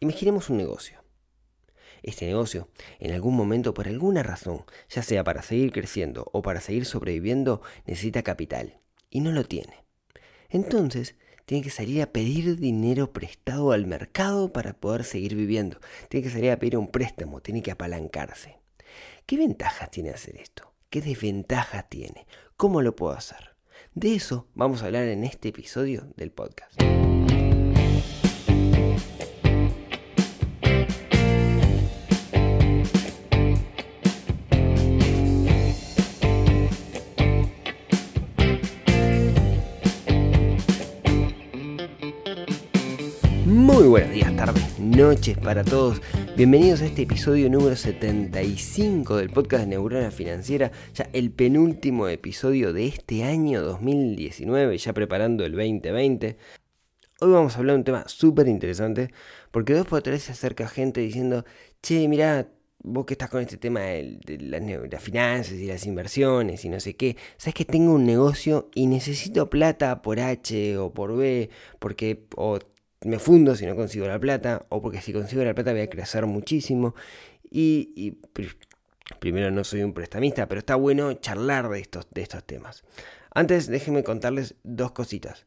Imaginemos un negocio. Este negocio, en algún momento, por alguna razón, ya sea para seguir creciendo o para seguir sobreviviendo, necesita capital y no lo tiene. Entonces, tiene que salir a pedir dinero prestado al mercado para poder seguir viviendo. Tiene que salir a pedir un préstamo, tiene que apalancarse. ¿Qué ventajas tiene hacer esto? ¿Qué desventajas tiene? ¿Cómo lo puedo hacer? De eso vamos a hablar en este episodio del podcast. Muy buenos días, tardes, noches para todos. Bienvenidos a este episodio número 75 del podcast de Neurona Financiera, ya el penúltimo episodio de este año 2019, ya preparando el 2020. Hoy vamos a hablar de un tema súper interesante, porque dos por tres se acerca gente diciendo, che, mirá, vos que estás con este tema de, las, finanzas y las inversiones y no sé qué, sabes que tengo un negocio y necesito plata por H o por B, porque me fundo si no consigo la plata, o porque si consigo la plata voy a crecer muchísimo. Y, primero no soy un prestamista, pero está bueno charlar de estos, de estos temas. Antes déjenme contarles dos cositas.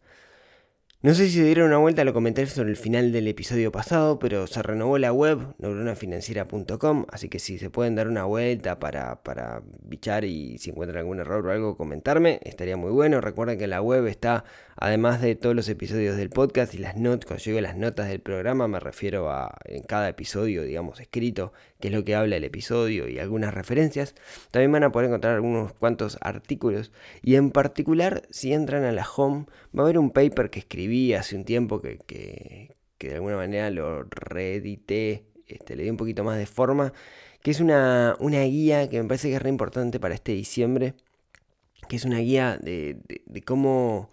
No sé si dieron una vuelta, lo comenté sobre el final del episodio pasado, pero se renovó la web, neuronafinanciera.com, así que si se pueden dar una vuelta para, para bichar y si encuentran algún error o algo, comentarme, estaría muy bueno. Recuerden que la web está, además de todos los episodios del podcast y las notas, cuando llego las notas del programa, me refiero a en cada episodio, digamos, escrito, qué es lo que habla el episodio y algunas referencias. También van a poder encontrar algunos cuantos artículos y en particular, si entran a la home, va a haber un paper que escribí hace un tiempo que, que, de alguna manera lo reedité, este, le di un poquito más de forma, que es una, una guía que me parece que es re importante para este diciembre, que es una guía de, de, cómo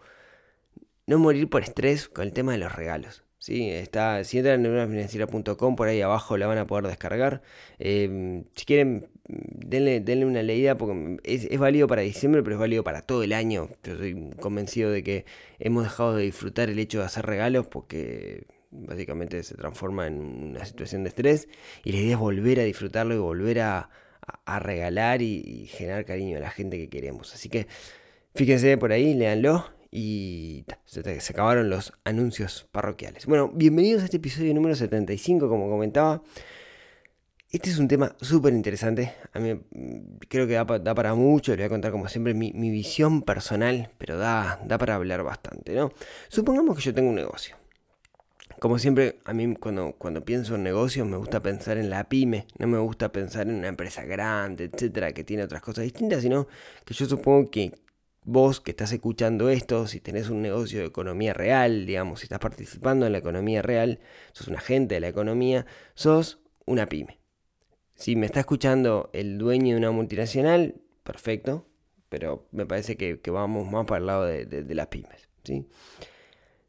no morir por estrés con el tema de los regalos. ¿Sí? Está, si entran en neuronafinanciera.com, por ahí abajo la van a poder descargar. Em, si quieren denle, denle una leída porque es, válido para diciembre, pero es válido para todo el año. Yo estoy convencido de que hemos dejado de disfrutar el hecho de hacer regalos porque básicamente se transforma en una situación de estrés y la idea es volver a disfrutarlo y volver a, regalar y, generar cariño a la gente que queremos. Así que fíjense por ahí, léanlo y se, acabaron los anuncios parroquiales. Bueno, bienvenidos a este episodio número 75, como comentaba. Este es un tema súper interesante. A mí mm, creo que da, para mucho. Le voy a contar, como siempre, mi, visión personal, pero da, da para hablar bastante, ¿no? Supongamos que yo tengo un negocio. Como siempre, a mí cuando, cuando pienso en negocios me gusta pensar en la pyme, no me gusta pensar en una empresa grande, etcétera, que tiene otras cosas distintas, sino que yo supongo que vos que estás escuchando esto, si tenés un negocio de economía real, digamos, si estás participando en la economía real, sos un agente de la economía, sos una pyme. Si me está escuchando el dueño de una multinacional, perfecto, pero me parece que, vamos más para el lado de, las pymes. ¿sí?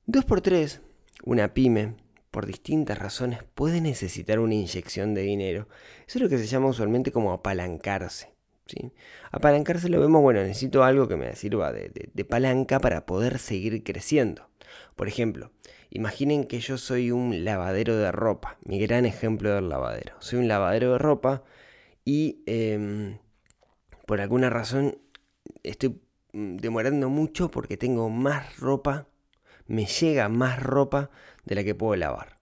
Dos por tres, una pyme, por distintas razones, puede necesitar una inyección de dinero. Eso es lo que se llama usualmente como apalancarse. Apalancarse lo vemos, bueno, necesito algo que me sirva de, de palanca para poder seguir creciendo. Por ejemplo, Imaginen que yo soy un lavadero de ropa, mi gran ejemplo del lavadero. Soy un lavadero de ropa y em, por alguna razón estoy mm, demorando mucho porque tengo más ropa, me llega más ropa de la que puedo lavar.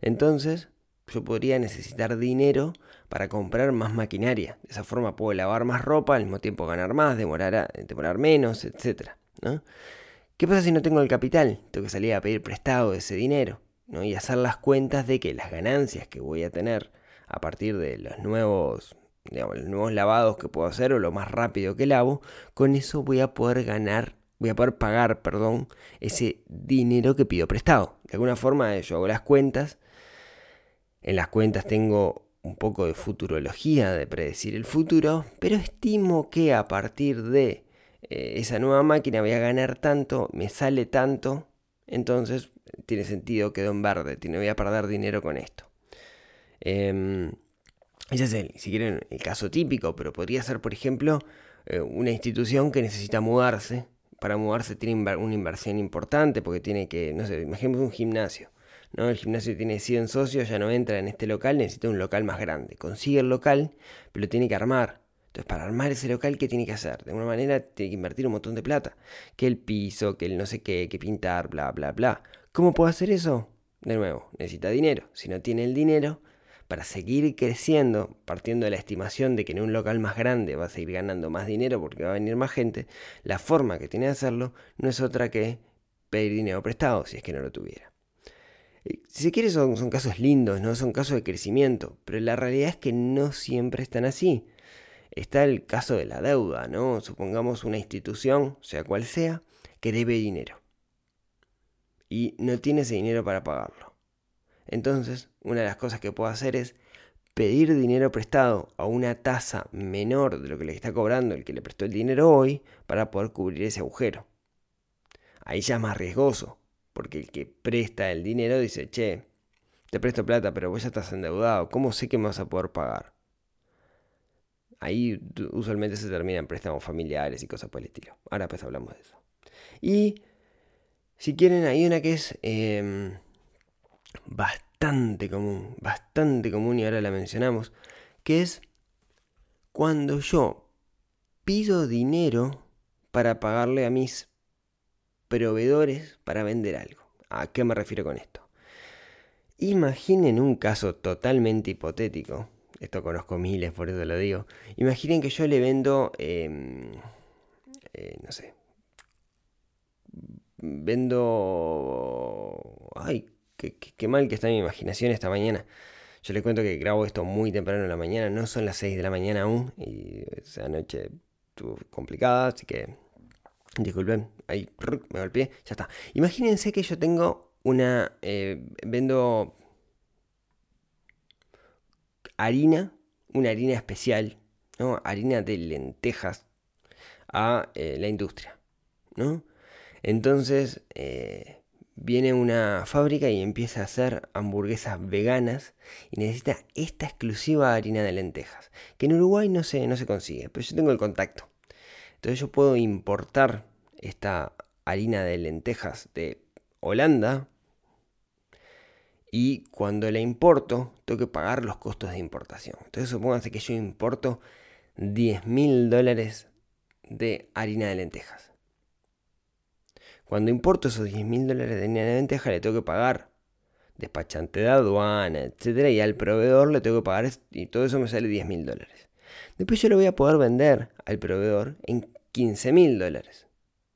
Entonces yo podría necesitar dinero para comprar más maquinaria. De esa forma puedo lavar más ropa, al mismo tiempo ganar más, demorar, demorar menos, etc. ¿no? ¿Qué pasa si no tengo el capital? Tengo que salir a pedir prestado ese dinero ¿no? y hacer las cuentas de que las ganancias que voy a tener a partir de los nuevos, digamos, los nuevos lavados que puedo hacer o lo más rápido que lavo, con eso voy a poder ganar, voy a poder pagar, perdón, ese dinero que pido prestado. De alguna forma yo hago las cuentas, en las cuentas tengo un poco de futurología, de predecir el futuro, pero estimo que a partir de eh, esa nueva máquina voy a ganar tanto, me sale tanto, entonces tiene sentido, quedó en verde, tiene, voy a perder dinero con esto. Eh, ese es el, si quieren, el caso típico, pero podría ser, por ejemplo, eh, una institución que necesita mudarse. Para mudarse tiene una inversión importante porque tiene que, no sé, imaginemos un gimnasio. ¿No? El gimnasio tiene 100 socios, ya no entra en este local, necesita un local más grande. Consigue el local, pero lo tiene que armar. Entonces, para armar ese local, ¿qué tiene que hacer? De alguna manera, tiene que invertir un montón de plata. Que el piso, que el no sé qué, que pintar, bla, bla, bla. ¿Cómo puedo hacer eso? De nuevo, necesita dinero. Si no tiene el dinero, para seguir creciendo, partiendo de la estimación de que en un local más grande va a seguir ganando más dinero porque va a venir más gente, la forma que tiene de hacerlo no es otra que pedir dinero prestado, si es que no lo tuviera. Si se quiere son, casos lindos, no son casos de crecimiento, pero la realidad es que no siempre están así. Está el caso de la deuda, ¿no? Supongamos una institución, sea cual sea, que debe dinero y no tiene ese dinero para pagarlo. Entonces, una de las cosas que puedo hacer es pedir dinero prestado a una tasa menor de lo que le está cobrando el que le prestó el dinero hoy para poder cubrir ese agujero. Ahí ya es más riesgoso, porque el que presta el dinero dice, che, te presto plata, pero vos ya estás endeudado, ¿cómo sé que me vas a poder pagar? Ahí usualmente se terminan préstamos familiares y cosas por el estilo. Ahora pues hablamos de eso. Y si quieren, hay una que es... Em, bastante común, bastante común y ahora la mencionamos, que es cuando yo pido dinero para pagarle a mis proveedores para vender algo. ¿A qué me refiero con esto? Imaginen un caso totalmente hipotético, esto conozco miles, por eso lo digo. Imaginen que yo le vendo, em, eh, no sé, vendo, ay, Qué, mal que está mi imaginación esta mañana. Yo les cuento que grabo esto muy temprano en la mañana, no son las 6 de la mañana aún, y esa noche estuvo complicada, así que disculpen, ahí me golpeé, ya está. Imagínense que yo tengo una, eh, vendo harina, una harina especial, ¿no? Harina de lentejas a eh, la industria, ¿no? Entonces, eh, viene una fábrica y empieza a hacer hamburguesas veganas y necesita esta exclusiva harina de lentejas, que en Uruguay no se, no se consigue, pero yo tengo el contacto. Entonces yo puedo importar esta harina de lentejas de Holanda y cuando la importo tengo que pagar los costos de importación. Entonces supóngase que yo importo 10 mil dólares de harina de lentejas. Cuando importo esos 10 mil dólares de harina de lenteja, le tengo que pagar despachante de aduana, etcétera, y al proveedor le tengo que pagar, y todo eso me sale 10 mil dólares. Después yo lo voy a poder vender al proveedor en 15 mil dólares.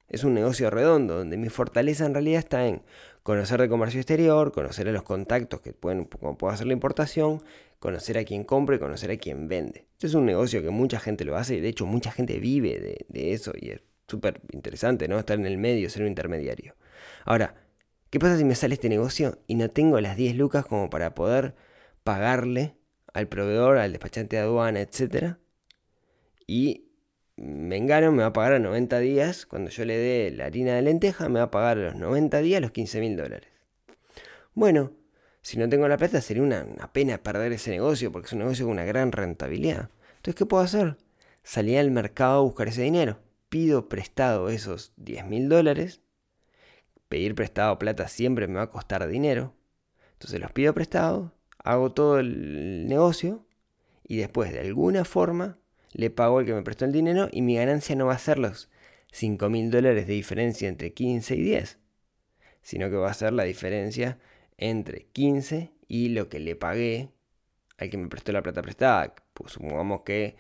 Es un negocio redondo, donde mi fortaleza en realidad está en conocer de comercio exterior, conocer a los contactos que pueden, como puedo hacer la importación, conocer a quien compra y conocer a quien vende. Este es un negocio que mucha gente lo hace y de hecho mucha gente vive de, de eso y es súper interesante, ¿no? Estar en el medio, ser un intermediario. Ahora, ¿qué pasa si me sale este negocio y no tengo las 10 lucas como para poder pagarle al proveedor, al despachante de aduana, etcétera? Y me engano, me va a pagar a 90 días, cuando yo le dé la harina de lenteja, me va a pagar a los 90 días los 15 mil dólares. Bueno, si no tengo la plata sería una, pena perder ese negocio, porque es un negocio con una gran rentabilidad. Entonces, ¿qué puedo hacer? Salir al mercado a buscar ese dinero pido prestado esos 10 mil dólares, pedir prestado plata siempre me va a costar dinero, entonces los pido prestado, hago todo el negocio y después de alguna forma le pago al que me prestó el dinero y mi ganancia no va a ser los 5 mil dólares de diferencia entre 15 y 10, sino que va a ser la diferencia entre 15 y lo que le pagué al que me prestó la plata prestada. Pues supongamos que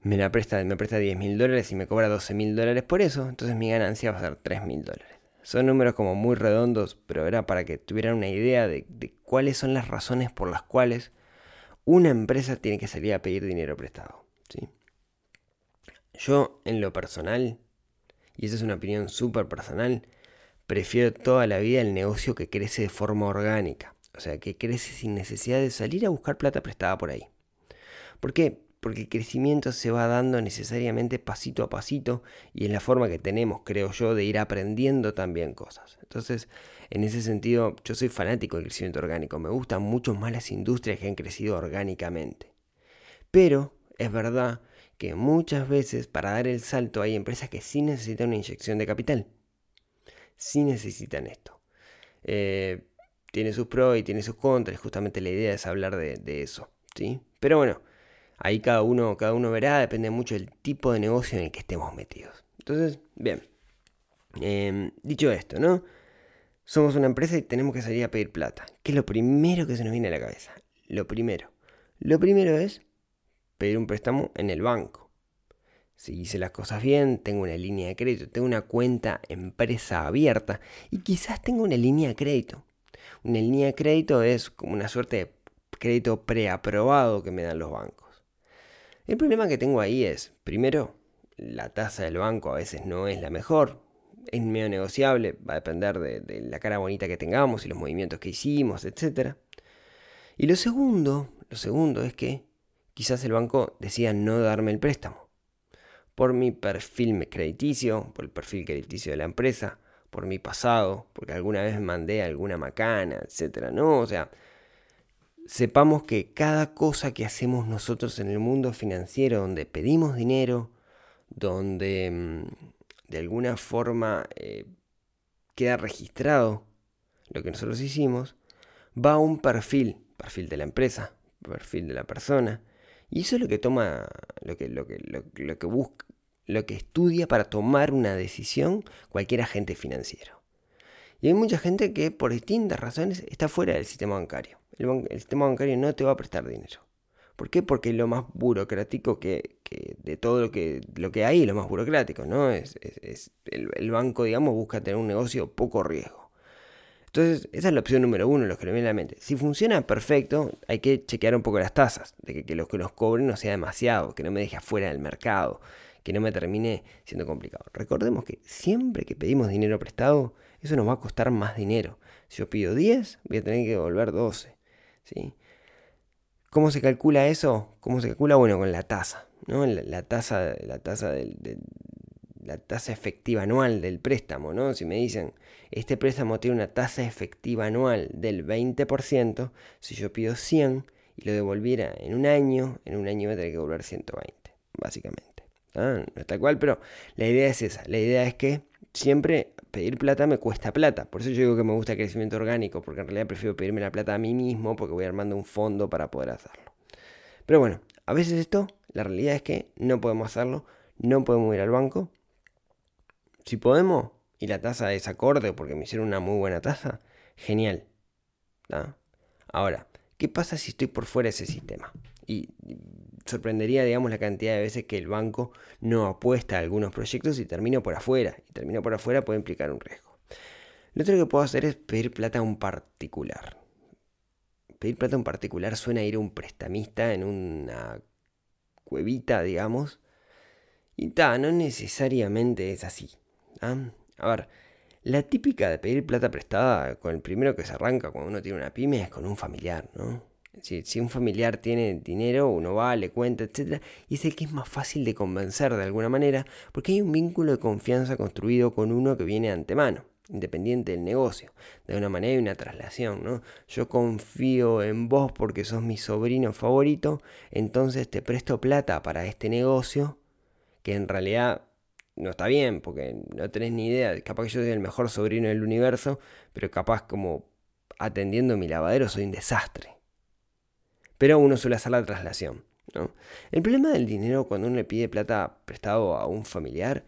me la presta, me presta 10 mil dólares y me cobra 12 mil dólares por eso, entonces mi ganancia va a ser 3 mil dólares. Son números como muy redondos, pero era para que tuvieran una idea de, cuáles son las razones por las cuales una empresa tiene que salir a pedir dinero prestado. Yo, en lo personal, y esa es una opinión súper personal, prefiero toda la vida el negocio que crece de forma orgánica. O sea, que crece sin necesidad de salir a buscar plata prestada por ahí. ¿Por qué? porque el crecimiento se va dando necesariamente pasito a pasito y es la forma que tenemos, creo yo, de ir aprendiendo también cosas. Entonces, en ese sentido, yo soy fanático del crecimiento orgánico, me gustan mucho más las industrias que han crecido orgánicamente. Pero es verdad muchas veces para dar el salto hay empresas que sí necesitan una inyección de capital. Sí necesitan esto. Eh, tiene sus pros y tiene sus contras. Justamente la idea es hablar de, eso. ¿sí? Pero bueno, ahí cada uno, cada uno verá, depende mucho del tipo de negocio en el que estemos metidos. Entonces, bien. Em, dicho esto, ¿no? Somos una empresa y tenemos que salir a pedir plata. ¿Qué es lo primero que se nos viene a la cabeza? Lo primero. Lo primero es pedir un préstamo en el banco. Si hice las cosas bien, tengo una línea de crédito, tengo una cuenta empresa abierta y quizás tengo una línea de crédito. Una línea de crédito es como una suerte de crédito preaprobado que me dan los bancos. El problema que tengo ahí es, primero, la tasa del banco a veces no es la mejor, es medio negociable, va a depender de, la cara bonita que tengamos y los movimientos que hicimos, etc. Y lo segundo, lo segundo es que quizás el banco decida no darme el préstamo. Por mi perfil crediticio, por el perfil crediticio de la empresa, por mi pasado, porque alguna vez mandé alguna macana, etc. ¿no? O sea, sepamos que cada cosa que hacemos nosotros en el mundo financiero, donde pedimos dinero, donde mm, de alguna forma eh, queda registrado lo que nosotros hicimos, va a un perfil, perfil de la empresa, perfil de la persona, y eso es lo que toma, lo que, lo que, lo, que busca, lo que estudia para tomar una decisión cualquier agente financiero. Y hay mucha gente que por distintas razones está fuera del sistema bancario. El, el sistema bancario no te va a prestar dinero. ¿Por qué? Porque es lo más burocrático que, de todo lo que, lo que hay, lo más burocrático, ¿no? Es, el, banco, digamos, busca tener un negocio poco riesgo. Entonces, esa es la opción número uno, lo que me viene a la mente. Si funciona perfecto, hay que chequear un poco las tasas, de que, que lo que nos cobren no sea demasiado, que no me deje afuera del mercado, que no me termine siendo complicado. Recordemos que siempre que pedimos dinero prestado, eso nos va a costar más dinero. Si yo pido 10, voy a tener que devolver 12. ¿sí? ¿Cómo se calcula eso? ¿Cómo se calcula? Bueno, con la tasa, ¿no? La, tasa, la tasa la tasa efectiva anual del préstamo, ¿no? Si me dicen, este préstamo tiene una tasa efectiva anual del 20%, si yo pido 100 y lo devolviera en un año, en un año voy a tener que devolver 120, básicamente. No está cual, pero la idea es esa. La idea es que siempre pedir plata me cuesta plata. Por eso yo digo que me gusta el crecimiento orgánico, porque en realidad prefiero pedirme la plata a mí mismo, porque voy armando un fondo para poder hacerlo. Pero bueno, a veces esto, la realidad es que no podemos hacerlo, no podemos ir al banco. Si podemos, y la tasa es acorde porque me hicieron una muy buena tasa, genial. Ahora, ¿qué pasa si estoy por fuera de ese sistema? Y sorprendería, digamos, la cantidad de veces que el banco no apuesta a algunos proyectos y termina por afuera. Y termina por afuera puede implicar un riesgo. Lo otro que puedo hacer es pedir plata a un particular. Pedir plata a un particular suena a ir a un prestamista en una cuevita, digamos. Y ta, no necesariamente es así. ¿Ah? A ver, la típica de pedir plata prestada con el primero que se arranca cuando uno tiene una pyme es con un familiar, ¿no? Si, un familiar tiene dinero, uno va, le cuenta, etc. Y es el que es más fácil de convencer de alguna manera, porque hay un vínculo de confianza construido con uno que viene antemano, independiente del negocio. De una manera hay una traslación, ¿no? Yo confío en vos porque sos mi sobrino favorito, entonces te presto plata para este negocio, que en realidad no está bien, porque no tenés ni idea. Capaz que yo soy el mejor sobrino del universo, pero capaz como atendiendo mi lavadero soy un desastre pero uno suele hacer la traslación. El problema del dinero cuando uno le pide plata prestado a un familiar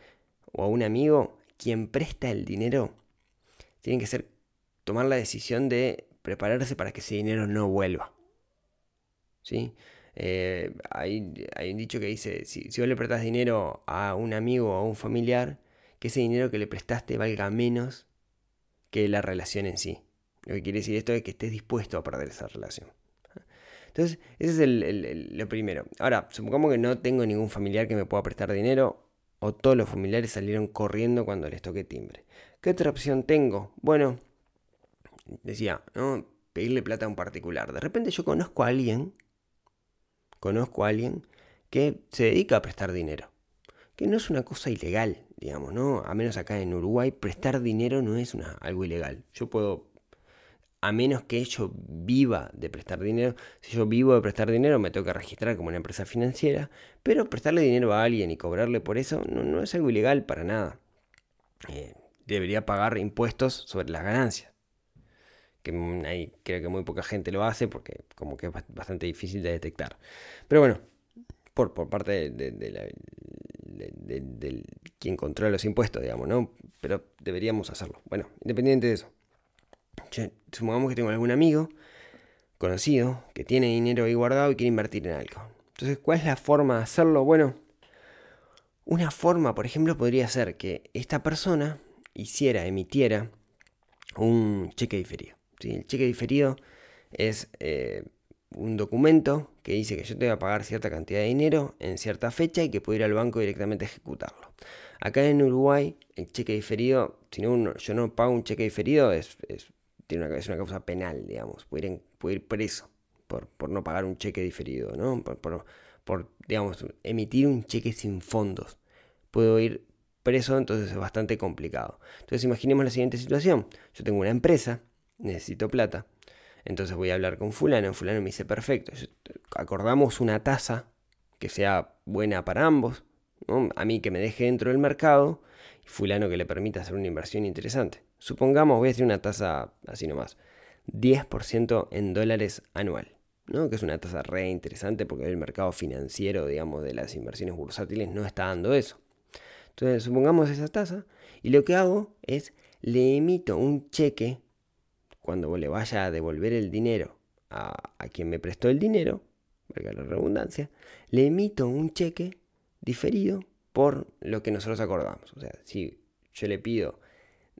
o a un amigo, quien presta el dinero, tiene que ser tomar la decisión de prepararse para que ese dinero no vuelva. ¿Sí? Eh, hay, un dicho que dice, si, si vos le prestas dinero a un amigo o a un familiar, que ese dinero que le prestaste valga menos que la relación en sí. Lo que quiere decir esto es que estés dispuesto a perder esa relación. Entonces, ese es lo primero. Ahora, supongamos que no tengo ningún familiar que me pueda prestar dinero o todos los familiares salieron corriendo cuando les toqué timbre. ¿Qué otra opción tengo? Bueno, decía, ¿no? Pedirle plata a un particular. De repente yo conozco a alguien, conozco a alguien que se dedica a prestar dinero. Que no es una cosa ilegal, digamos, ¿no? A menos acá en Uruguay, prestar dinero no es algo ilegal. Yo puedo a menos que yo viva de prestar dinero. Si yo vivo de prestar dinero, me tengo que registrar como una empresa financiera, pero prestarle dinero a alguien y cobrarle por eso no, es algo ilegal para nada. Eh, debería pagar impuestos sobre las ganancias. Que hay, creo que muy poca gente lo hace porque como que es bastante difícil de detectar. Pero bueno, por, por parte de, de, quien controla los impuestos, digamos, ¿no? Pero deberíamos hacerlo. Bueno, independiente de eso. supongamos que tengo algún amigo conocido que tiene dinero ahí guardado y quiere invertir en algo. Entonces, ¿cuál es la forma de hacerlo? Bueno, una forma, por ejemplo, podría ser que esta persona hiciera, emitiera un cheque diferido. El cheque diferido es eh, un documento que dice que yo te voy a pagar cierta cantidad de dinero en cierta fecha y que puedo ir al banco directamente a ejecutarlo. Acá en Uruguay, el cheque diferido, si no yo no pago un cheque diferido, es, tiene una, es una causa penal, digamos. Puedo ir, ir preso por, por, no pagar un cheque diferido, ¿no? Por, por, por, digamos, emitir un cheque sin fondos. Puedo ir preso, entonces es bastante complicado. Entonces imaginemos la siguiente situación. Yo tengo una empresa, necesito plata entonces voy a hablar con fulano, fulano me dice, perfecto, acordamos una tasa que sea buena para ambos, a mí que me deje dentro del mercado y fulano que le permita hacer una inversión interesante. Supongamos, voy a decir una tasa así nomás, 10% en dólares anual. ¿no? que es una tasa re interesante porque el mercado financiero, digamos, de las inversiones bursátiles no está dando eso. Entonces, supongamos esa tasa y lo que hago es le emito un cheque cuando le vaya a devolver el dinero a, quien me prestó el dinero, valga la redundancia, le emito un cheque diferido por lo que nosotros acordamos. O sea, si yo le pido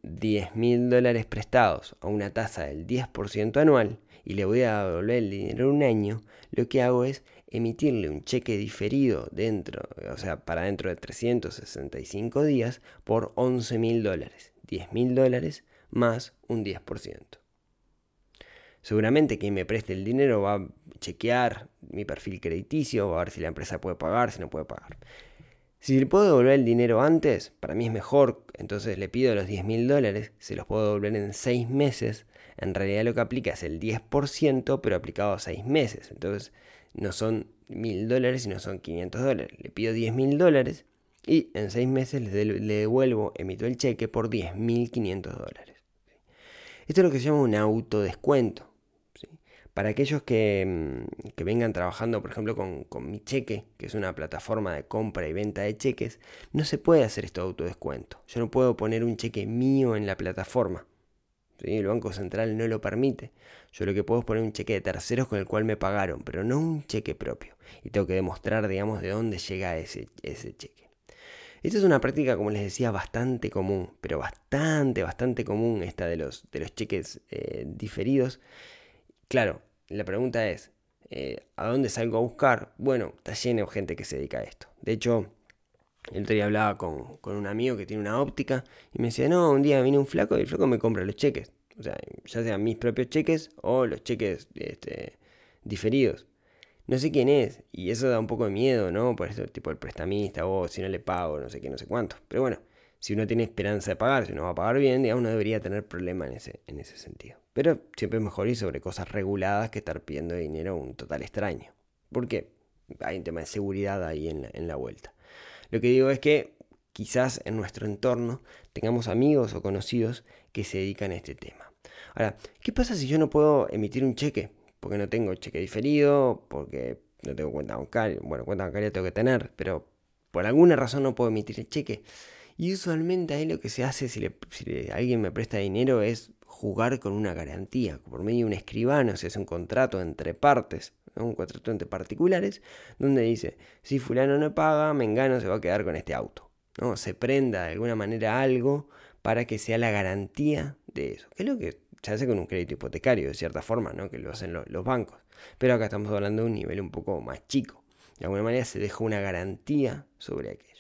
10 mil dólares prestados a una tasa del 10% anual y le voy a devolver el dinero un año, lo que hago es emitirle un cheque diferido dentro, o sea, para dentro de 365 días por 11 mil dólares. 10 mil dólares más un 10%. Seguramente quien me preste el dinero va a chequear mi perfil crediticio, va a ver si la empresa puede pagar, si no puede pagar. Si le puedo devolver el dinero antes, para mí es mejor, entonces le pido los 10 mil dólares, se los puedo devolver en 6 meses. En realidad lo que aplica es el 10%, pero aplicado a 6 meses. Entonces no son mil dólares, sino son 500 dólares. Le pido 10 mil dólares y en 6 meses le, devuelvo, emito el cheque por 10.500 dólares. Esto es lo que se llama un autodescuento. Para aquellos que, mm, que, vengan trabajando, por ejemplo, con, Mi Cheque, que es una plataforma de compra y venta de cheques, no se puede hacer esto de autodescuento. Yo no puedo poner un cheque mío en la plataforma. El Banco Central no lo permite. Yo lo que puedo es poner un cheque de terceros con el cual me pagaron, pero no un cheque propio. Y tengo que demostrar, digamos, de dónde llega ese, cheque. Esta es una práctica, como les decía, bastante común, pero bastante, bastante común esta de los, de los cheques eh, diferidos. Claro, la pregunta es, eh, ¿a dónde salgo a buscar? Bueno, está lleno de gente que se dedica a esto. De hecho, el otro día hablaba con, un amigo que tiene una óptica y me decía, no, un día viene un flaco y el flaco me compra los cheques. O sea, ya sean mis propios cheques o los cheques este, diferidos. No sé quién es y eso da un poco de miedo, ¿no? Por eso, tipo el prestamista o si no le pago, no sé qué, no sé cuánto. Pero bueno, si uno tiene esperanza de pagar, si uno va a pagar bien, digamos, no debería tener problema en ese, en ese sentido. Pero siempre es mejor ir sobre cosas reguladas que estar pidiendo dinero a un total extraño. Porque hay un tema de seguridad ahí en la, en la vuelta. Lo que digo es que quizás en nuestro entorno tengamos amigos o conocidos que se dedican a este tema. Ahora, ¿qué pasa si yo no puedo emitir un cheque? Porque no tengo cheque diferido, porque no tengo cuenta bancaria. Bueno, cuenta bancaria tengo que tener, pero por alguna razón no puedo emitir el cheque. Y usualmente ahí lo que se hace si, si alguien me presta dinero es jugar con una garantía. Por medio de un escribano se hace un contrato entre partes, un contrato entre particulares, donde dice, si fulano no paga, Mengano se va a quedar con este auto. ¿no? Se prenda de alguna manera algo para que sea la garantía de eso. Que es lo que se hace con un crédito hipotecario, de cierta forma, ¿no? que lo hacen los bancos. Pero acá estamos hablando de un nivel un poco más chico. De alguna manera se deja una garantía sobre aquello.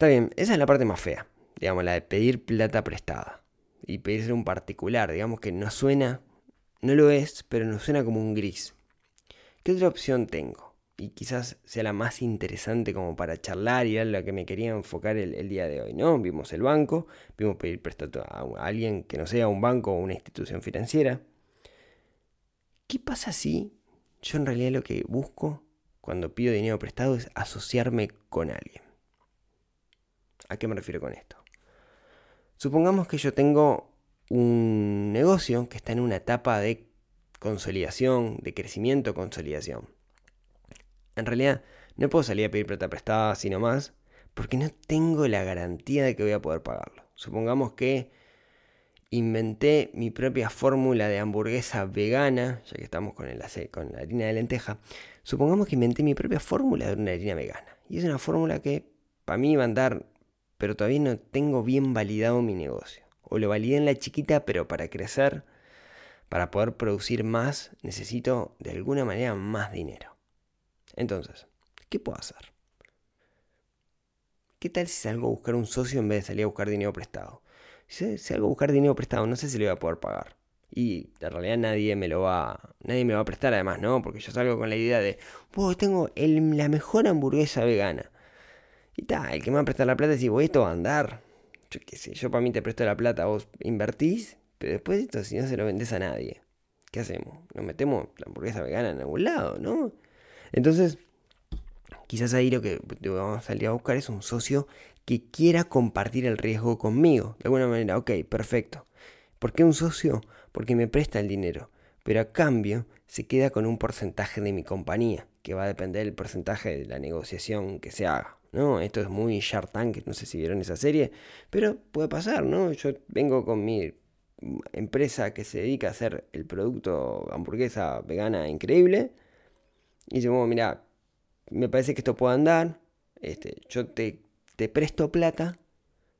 Está bien, esa es la parte más fea, digamos, la de pedir plata prestada y pedirse un particular, digamos que no suena, no lo es, pero no suena como un gris. ¿Qué otra opción tengo? Y quizás sea la más interesante como para charlar y era la que me quería enfocar el, día de hoy, ¿no? Vimos el banco, vimos pedir prestado a alguien que no sea un banco o una institución financiera. ¿Qué pasa si yo en realidad lo que busco cuando pido dinero prestado es asociarme con alguien? ¿A qué me refiero con esto? Supongamos que yo tengo un negocio que está en una etapa de consolidación, de crecimiento, consolidación. En realidad, no puedo salir a pedir plata prestada así nomás, porque no tengo la garantía de que voy a poder pagarlo. Supongamos que inventé mi propia fórmula de hamburguesa vegana, ya que estamos con, el, con la harina de lenteja. Supongamos que inventé mi propia fórmula de una harina vegana. Y es una fórmula que para mí va a andar, pero todavía no tengo bien validado mi negocio. O lo validé en la chiquita, pero para crecer, para poder producir más, necesito de alguna manera más dinero. Entonces, ¿qué puedo hacer? ¿Qué tal si salgo a buscar un socio en vez de salir a buscar dinero prestado? Si salgo a buscar dinero prestado, no sé si lo voy a poder pagar. Y en realidad nadie me lo va, nadie me lo va a prestar además, ¿no? Porque yo salgo con la idea de, tengo la mejor hamburguesa vegana. Y tal, el que me va a prestar la plata dice, voy, esto va a andar. Yo qué sé, yo para mí te presto la plata, vos invertís, pero después esto si no se lo vendes a nadie. ¿Qué hacemos? Nos metemos la hamburguesa vegana en algún lado, ¿no? Entonces, quizás ahí lo que vamos a salir a buscar es un socio que quiera compartir el riesgo conmigo. De alguna manera, ok, perfecto. ¿Por qué un socio? Porque me presta el dinero, pero a cambio se queda con un porcentaje de mi compañía, que va a depender del porcentaje de la negociación que se haga. ¿no? Esto es muy Shark Tank, no sé si vieron esa serie, pero puede pasar, ¿no? Yo vengo con mi empresa que se dedica a hacer el producto hamburguesa vegana increíble y yo, mira, me parece que esto puede andar, este, yo te, te presto plata,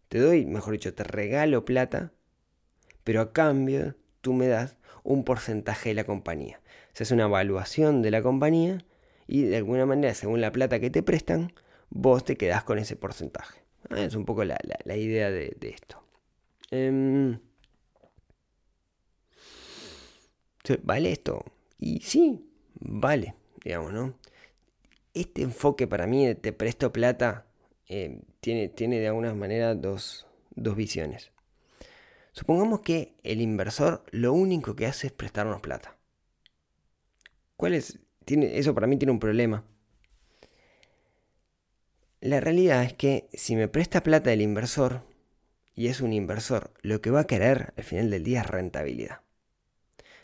te doy, mejor dicho, te regalo plata, pero a cambio tú me das un porcentaje de la compañía. Se hace una evaluación de la compañía y de alguna manera, según la plata que te prestan, vos te quedás con ese porcentaje. Ah, es un poco la, idea de, esto. Em, ¿Vale esto? Y sí, vale, digamos, ¿no? este enfoque para mí de te presto plata eh, tiene, tiene de alguna manera dos, dos visiones. Supongamos que el inversor lo único que hace es prestarnos plata. ¿Cuál es? Eso para mí tiene un problema. La realidad es que si me presta plata el inversor, y es un inversor, lo que va a querer al final del día es rentabilidad.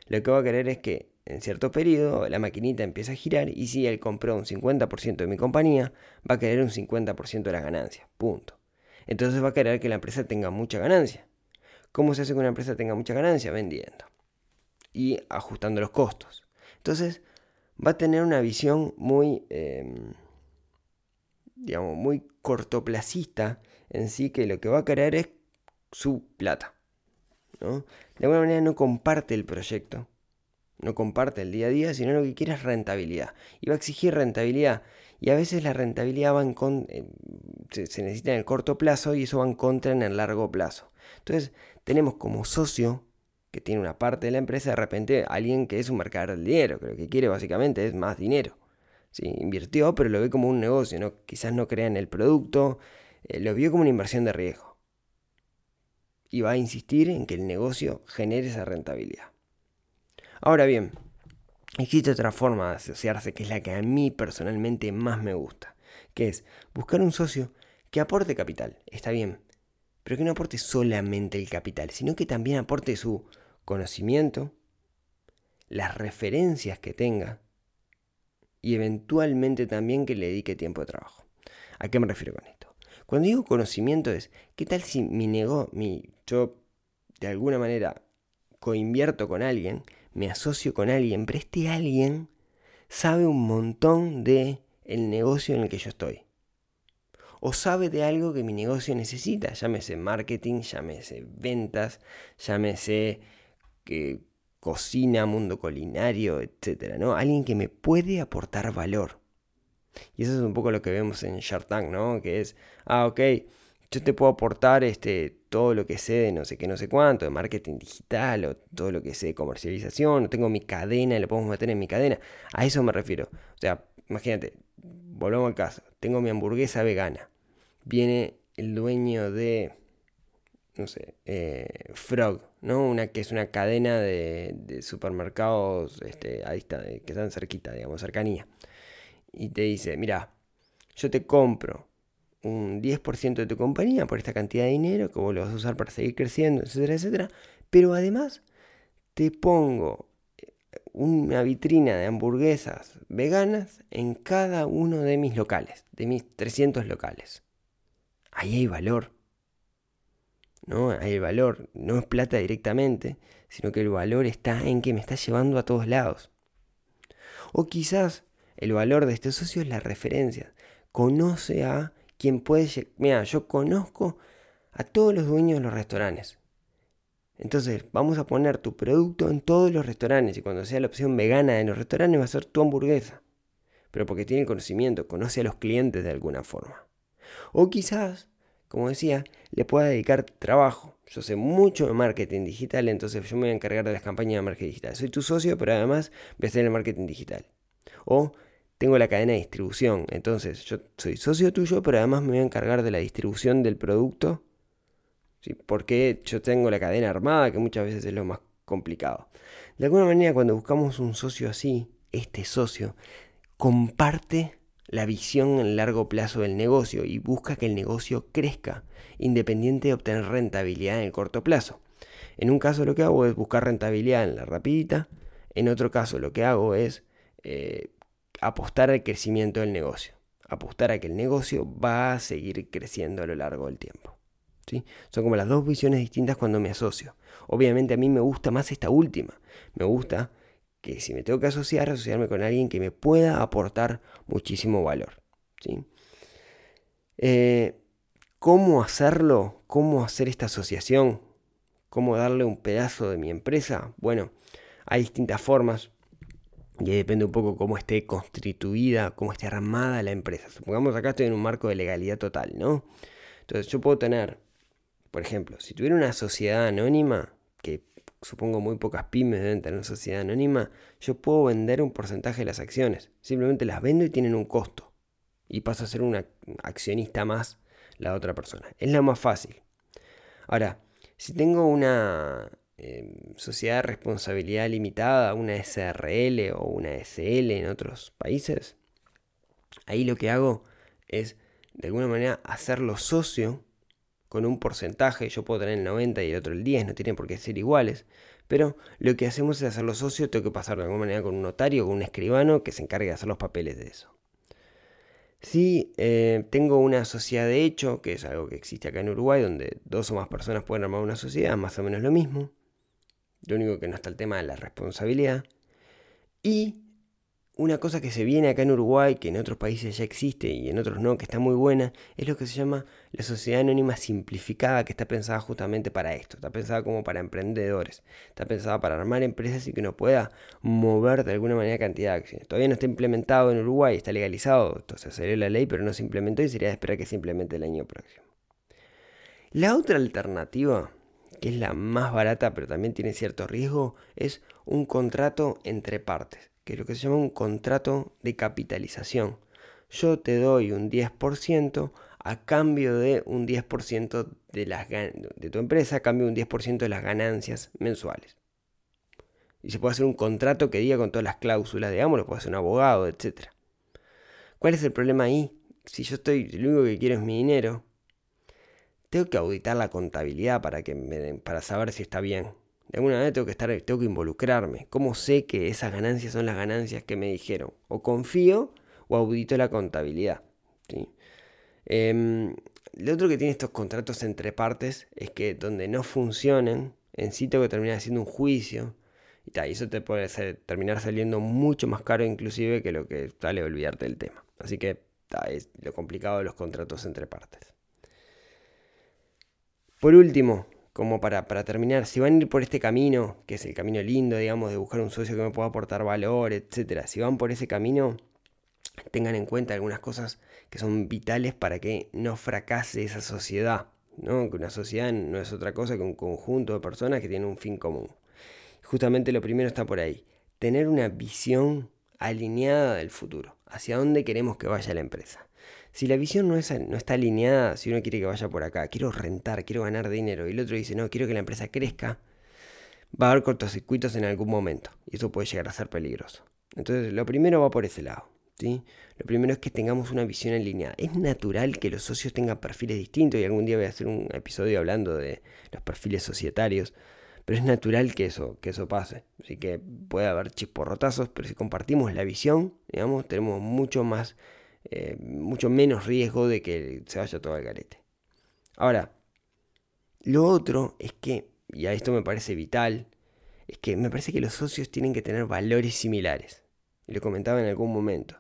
Lo que va a querer es que en cierto periodo la maquinita empieza a girar y si él compró un 50% de mi compañía, va a querer un 50% de las ganancias. Punto. Entonces va a querer que la empresa tenga mucha ganancia. ¿Cómo se hace que una empresa tenga mucha ganancia? Vendiendo. Y ajustando los costos. Entonces va a tener una visión muy, em, digamos, muy cortoplacista en sí, que lo que va a querer es su plata. ¿no? De alguna manera no comparte el proyecto no comparte el día a día, sino lo que quiere es rentabilidad. Y va a exigir rentabilidad. Y a veces la rentabilidad en eh, se, necesita en el corto plazo y eso va en contra en el largo plazo. Entonces tenemos como socio que tiene una parte de la empresa, de repente alguien que es un mercader del dinero, que lo que quiere básicamente es más dinero. ¿sí? Invirtió, pero lo ve como un negocio, ¿no? quizás no crea en el producto, eh, lo vio como una inversión de riesgo. Y va a insistir en que el negocio genere esa rentabilidad. Ahora bien, existe otra forma de asociarse que es la que a mí personalmente más me gusta, que es buscar un socio que aporte capital, está bien, pero que no aporte solamente el capital, sino que también aporte su conocimiento, las referencias que tenga y eventualmente también que le dedique tiempo de trabajo. ¿A qué me refiero con esto? Cuando digo conocimiento es, ¿qué tal si mi negocio, mi, yo de alguna manera coinvierto con alguien, me asocio con alguien, pero este alguien sabe un montón de el negocio en el que yo estoy. O sabe de algo que mi negocio necesita, llámese marketing, llámese ventas, llámese que cocina, mundo culinario, etc. ¿no? Alguien que me puede aportar valor. Y eso es un poco lo que vemos en Shark Tank, ¿no? Que es, ah, ok, yo te puedo aportar este, todo lo que sé de no sé qué, no sé cuánto, de marketing digital o todo lo que sé de comercialización, tengo mi cadena, lo podemos meter en mi cadena. A eso me refiero. O sea, imagínate, volvamos al caso, tengo mi hamburguesa vegana. Viene el dueño de, no sé, eh, Frog, ¿no? Una que es una cadena de, supermercados este, a que están cerquita, digamos, cercanía. Y te dice, mira, yo te compro un 10% de tu compañía por esta cantidad de dinero que vos lo vas a usar para seguir creciendo, etcétera, etcétera. Pero además te pongo una vitrina de hamburguesas veganas en cada uno de mis locales, de mis 300 locales. Ahí hay valor. ¿No? Hay valor. No es plata directamente, sino que el valor está en que me está llevando a todos lados. O quizás el valor de este socio es la referencia. Conoce a quien puede... Mira, yo conozco a todos los dueños de los restaurantes. Entonces, vamos a poner tu producto en todos los restaurantes y cuando sea la opción vegana en los restaurantes va a ser tu hamburguesa. Pero porque tiene conocimiento, conoce a los clientes de alguna forma. O quizás, como decía, le pueda dedicar trabajo. Yo sé mucho de marketing digital, entonces yo me voy a encargar de las campañas de marketing digital. Soy tu socio, pero además voy a hacer el marketing digital. O tengo la cadena de distribución, entonces yo soy socio tuyo, pero además me voy a encargar de la distribución del producto porque yo tengo la cadena armada, que muchas veces es lo más complicado. De alguna manera, cuando buscamos un socio así, este socio comparte la visión en largo plazo del negocio y busca que el negocio crezca, independiente de obtener rentabilidad en el corto plazo. En un caso lo que hago es buscar rentabilidad en la rapidita, en otro caso lo que hago es eh, apostar al crecimiento del negocio, apostar a que el negocio va a seguir creciendo a lo largo del tiempo. Son como las dos visiones distintas cuando me asocio. Obviamente a mí me gusta más esta última. Me gusta que si me tengo que asociar, asociarme con alguien que me pueda aportar muchísimo valor. ¿sí? Eh, ¿Cómo hacerlo? ¿Cómo hacer esta asociación? ¿Cómo darle un pedazo de mi empresa? Bueno, hay distintas formas y depende un poco cómo esté constituida, cómo esté armada la empresa. Supongamos acá estoy en un marco de legalidad total, ¿no? Entonces yo puedo tener por ejemplo, si tuviera una sociedad anónima, que supongo muy pocas pymes deben tener una sociedad anónima, yo puedo vender un porcentaje de las acciones. Simplemente las vendo y tienen un costo. Y paso a ser un accionista más la otra persona. Es lo más fácil. Ahora, si tengo una em, sociedad de responsabilidad limitada, una SRL o una SL en otros países, ahí lo que hago es de alguna manera hacerlo socio con un porcentaje, yo puedo tener el 90 y el otro el 10, no tienen por qué ser iguales, pero lo que hacemos es hacerlo socio, tengo que pasar de alguna manera con un notario, con un escribano que se encargue de hacer los papeles de eso. Si eh, tengo una sociedad de hecho, que es algo que existe acá en Uruguay, donde dos o más personas pueden armar una sociedad, más o menos lo mismo, lo único que no está el tema de la responsabilidad, y una cosa que se viene acá en Uruguay, que en otros países ya existe y en otros no, que está muy buena, es lo que se llama la sociedad anónima simplificada, que está pensada justamente para esto, está pensada como para emprendedores, está pensada para armar empresas y que uno pueda mover de alguna manera cantidad de acciones. Todavía no está implementado en Uruguay, está legalizado, entonces salió la ley, pero no se implementó y sería de esperar que se implemente el año próximo. La otra alternativa, que es la más barata pero también tiene cierto riesgo, es un contrato entre partes que es lo que se llama un contrato de capitalización. Yo te doy un 10% a cambio de un 10% de, las, de tu empresa, a cambio de un 10% de las ganancias mensuales. Y se puede hacer un contrato que diga con todas las cláusulas, digamos, lo puede hacer un abogado, etc. ¿Cuál es el problema ahí? Si yo estoy, lo único que quiero es mi dinero, tengo que auditar la contabilidad para, que para saber si está bien. De alguna manera tengo que estar, tengo que involucrarme. ¿Cómo sé que esas ganancias son las ganancias que me dijeron? O confío o audito la contabilidad. ¿sí? Em, lo otro que tiene estos contratos entre partes es que donde no funcionen, en sí tengo que terminar haciendo un juicio. Y, eso te puede terminar saliendo mucho más caro inclusive que lo que sale olvidarte del tema. Así que es lo complicado de los contratos entre partes. Por último, como para, terminar, si van a ir por este camino, que es el camino lindo, digamos, de buscar un socio que me pueda aportar valor, etcétera, si van por ese camino, tengan en cuenta algunas cosas que son vitales para que no fracase esa sociedad, ¿no? Que una sociedad no es otra cosa que un conjunto de personas que tienen un fin común. Justamente lo primero está por ahí, tener una visión alineada del futuro, hacia dónde queremos que vaya la empresa. Si la visión no, está alineada, si uno quiere que vaya por acá, quiero rentar, quiero ganar dinero, y el otro dice, no, quiero que la empresa crezca, va a haber cortocircuitos en algún momento, y eso puede llegar a ser peligroso. Entonces, lo primero va por ese lado. ¿sí? Lo primero es que tengamos una visión alineada. Es natural que los socios tengan perfiles distintos, y algún día voy a hacer un episodio hablando de los perfiles societarios, pero es natural que eso, que eso pase. Así que puede haber chisporrotazos, pero si compartimos la visión, digamos, tenemos mucho más, eh, mucho menos riesgo de que se vaya todo al garete. Ahora, lo otro es que, y a esto me parece vital, es que me parece que los socios tienen que tener valores similares. Lo comentaba en algún momento.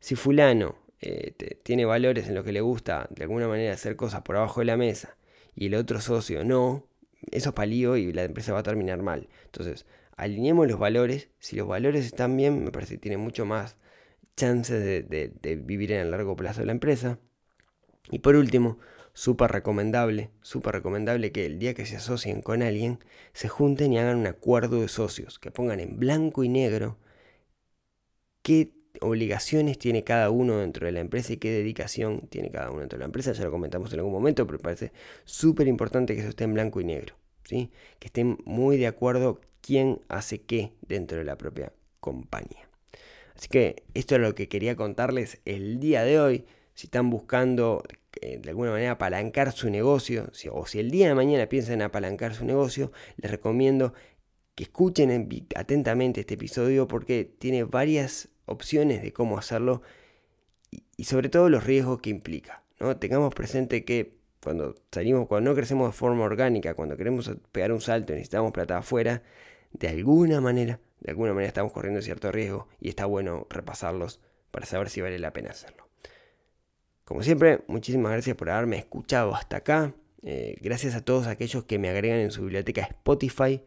Si fulano eh, tiene valores en los que le gusta de alguna manera hacer cosas por abajo de la mesa y el otro socio no, eso es palío y la empresa va a terminar mal. Entonces, alineemos los valores. Si los valores están bien, me parece que tiene mucho más chances de, vivir en el largo plazo de la empresa. Y por último, súper recomendable, súper recomendable que el día que se asocien con alguien, se junten y hagan un acuerdo de socios, que pongan en blanco y negro qué obligaciones tiene cada uno dentro de la empresa y qué dedicación tiene cada uno dentro de la empresa. Ya lo comentamos en algún momento, pero parece súper importante que eso esté en blanco y negro, ¿sí? que estén muy de acuerdo quién hace qué dentro de la propia compañía. Así que esto es lo que quería contarles el día de hoy. Si están buscando eh, de alguna manera apalancar su negocio, o si el día de mañana piensan en apalancar su negocio, les recomiendo que escuchen atentamente este episodio porque tiene varias opciones de cómo hacerlo y, sobre todo los riesgos que implica. ¿no? Tengamos presente que cuando salimos, cuando no crecemos de forma orgánica, cuando queremos pegar un salto y necesitamos plata afuera, de alguna manera, de alguna manera estamos corriendo cierto riesgo y está bueno repasarlos para saber si vale la pena hacerlo. Como siempre, muchísimas gracias por haberme escuchado hasta acá. Eh, gracias a todos aquellos que me agregan en su biblioteca Spotify.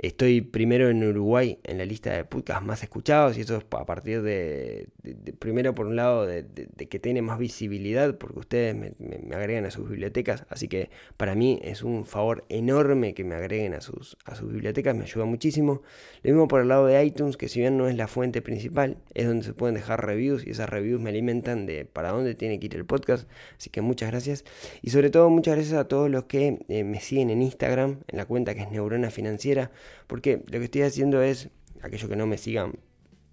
Estoy primero en Uruguay en la lista de podcasts más escuchados y eso es a partir de, primero por un lado de, que tiene más visibilidad porque ustedes me, agregan a sus bibliotecas, así que para mí es un favor enorme que me agreguen a sus, a sus bibliotecas, me ayuda muchísimo. Lo mismo por el lado de iTunes, que si bien no es la fuente principal, es donde se pueden dejar reviews y esas reviews me alimentan de para dónde tiene que ir el podcast, así que muchas gracias. Y sobre todo muchas gracias a todos los que eh, me siguen en Instagram, en la cuenta que es Neurona Financiera porque lo que estoy haciendo es, aquellos que no me sigan,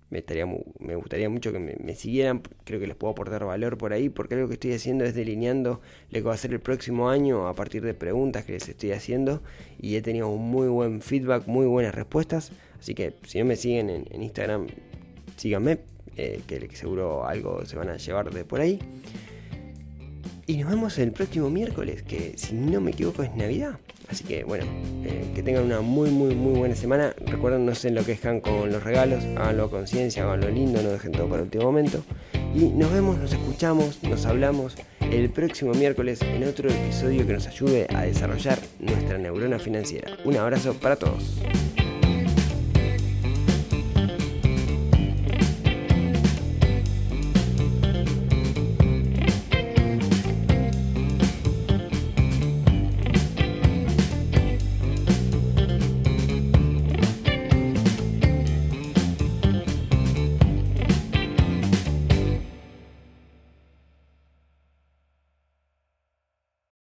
me, estaría, me gustaría mucho que me, siguieran, creo que les puedo aportar valor por ahí, porque lo que estoy haciendo es delineando lo que va a ser el próximo año a partir de preguntas que les estoy haciendo y he tenido un muy buen feedback, muy buenas respuestas, así que si no me siguen en, Instagram, síganme, eh, que seguro algo se van a llevar de por ahí. Y nos vemos el próximo miércoles, que si no me equivoco es Navidad. Así que bueno, eh, que tengan una muy muy muy buena semana. Recuerden, no se enloquezcan con los regalos, háganlo a conciencia, háganlo lindo, no dejen todo para el último momento. Y nos vemos, nos escuchamos, nos hablamos el próximo miércoles en otro episodio que nos ayude a desarrollar nuestra neurona financiera. Un abrazo para todos.